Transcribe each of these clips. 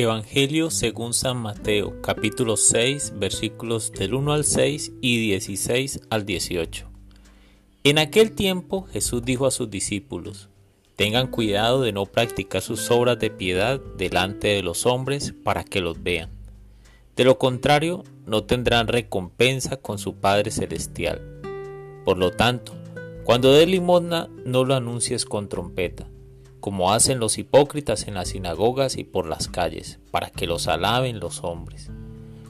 Evangelio según San Mateo, capítulo 6, versículos del 1 al 6 y 16 al 18. En aquel tiempo Jesús dijo a sus discípulos, Tengan cuidado de no practicar sus obras de piedad delante de los hombres para que los vean. De lo contrario, no tendrán recompensa con su Padre Celestial. Por lo tanto, cuando dé limosna, no lo anuncies con trompeta como hacen los hipócritas en las sinagogas y por las calles, para que los alaben los hombres.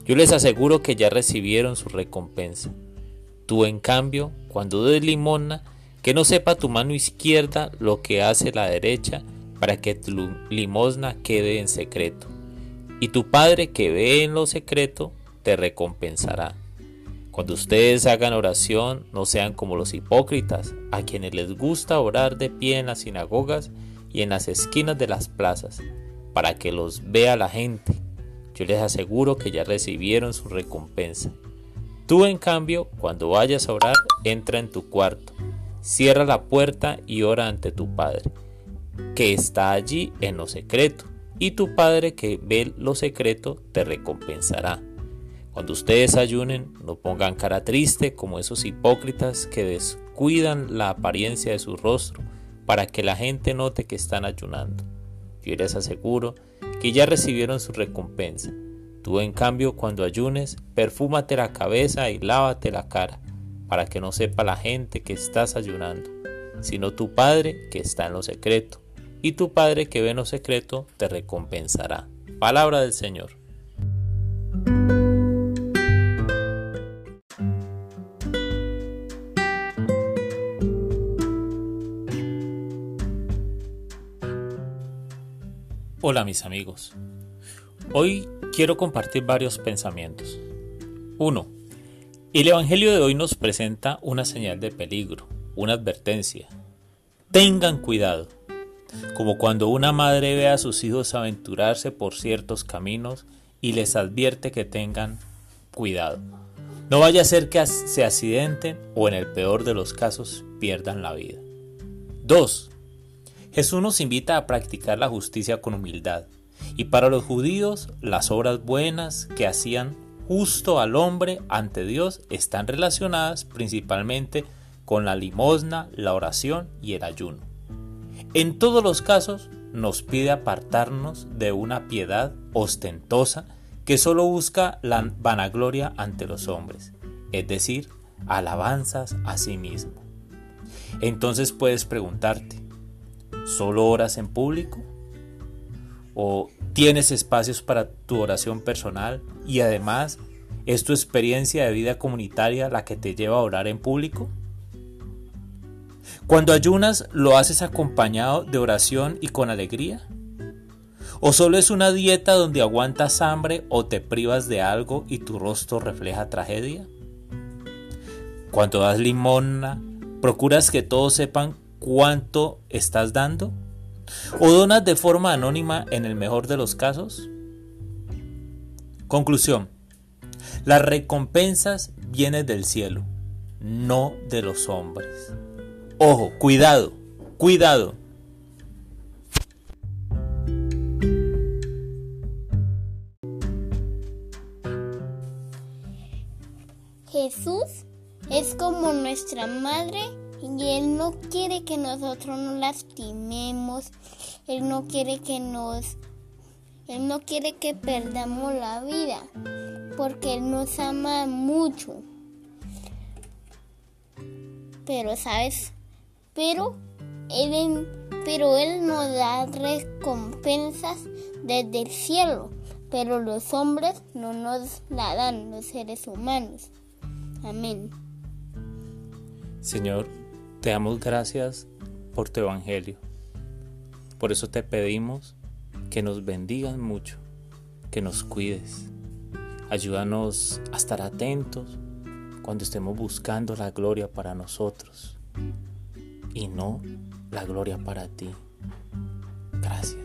Yo les aseguro que ya recibieron su recompensa. Tú, en cambio, cuando des limosna, que no sepa tu mano izquierda lo que hace la derecha, para que tu limosna quede en secreto. Y tu Padre que ve en lo secreto, te recompensará. Cuando ustedes hagan oración, no sean como los hipócritas, a quienes les gusta orar de pie en las sinagogas y en las esquinas de las plazas, para que los vea la gente. Yo les aseguro que ya recibieron su recompensa. Tú, en cambio, cuando vayas a orar, entra en tu cuarto, cierra la puerta y ora ante tu Padre, que está allí en lo secreto, y tu Padre que ve lo secreto te recompensará. Cuando ustedes ayunen, no pongan cara triste como esos hipócritas que descuidan la apariencia de su rostro para que la gente note que están ayunando. Yo les aseguro que ya recibieron su recompensa. Tú en cambio cuando ayunes, perfúmate la cabeza y lávate la cara, para que no sepa la gente que estás ayunando, sino tu Padre que está en lo secreto, y tu Padre que ve en lo secreto te recompensará. Palabra del Señor. Hola mis amigos. Hoy quiero compartir varios pensamientos. 1. El Evangelio de hoy nos presenta una señal de peligro, una advertencia. Tengan cuidado. Como cuando una madre ve a sus hijos aventurarse por ciertos caminos y les advierte que tengan cuidado. No vaya a ser que se accidenten o en el peor de los casos pierdan la vida. 2. Jesús nos invita a practicar la justicia con humildad. Y para los judíos, las obras buenas que hacían justo al hombre ante Dios están relacionadas principalmente con la limosna, la oración y el ayuno. En todos los casos nos pide apartarnos de una piedad ostentosa que solo busca la vanagloria ante los hombres, es decir, alabanzas a sí mismo. Entonces puedes preguntarte, ¿Solo oras en público? ¿O tienes espacios para tu oración personal y además es tu experiencia de vida comunitaria la que te lleva a orar en público? Cuando ayunas, ¿lo haces acompañado de oración y con alegría? ¿O solo es una dieta donde aguantas hambre o te privas de algo y tu rostro refleja tragedia? Cuando das limona, ¿procuras que todos sepan cuánto estás dando? ¿O donas de forma anónima en el mejor de los casos? Conclusión. Las recompensas vienen del cielo, no de los hombres. Ojo, cuidado, cuidado. Jesús es como nuestra madre y Él no quiere que nosotros nos lastimemos. Él no quiere que nos... Él no quiere que perdamos la vida. Porque Él nos ama mucho. Pero, ¿sabes? Pero Él, pero él nos da recompensas desde el cielo. Pero los hombres no nos la dan, los seres humanos. Amén. Señor, te damos gracias por tu evangelio. Por eso te pedimos que nos bendigas mucho, que nos cuides. Ayúdanos a estar atentos cuando estemos buscando la gloria para nosotros y no la gloria para ti. Gracias.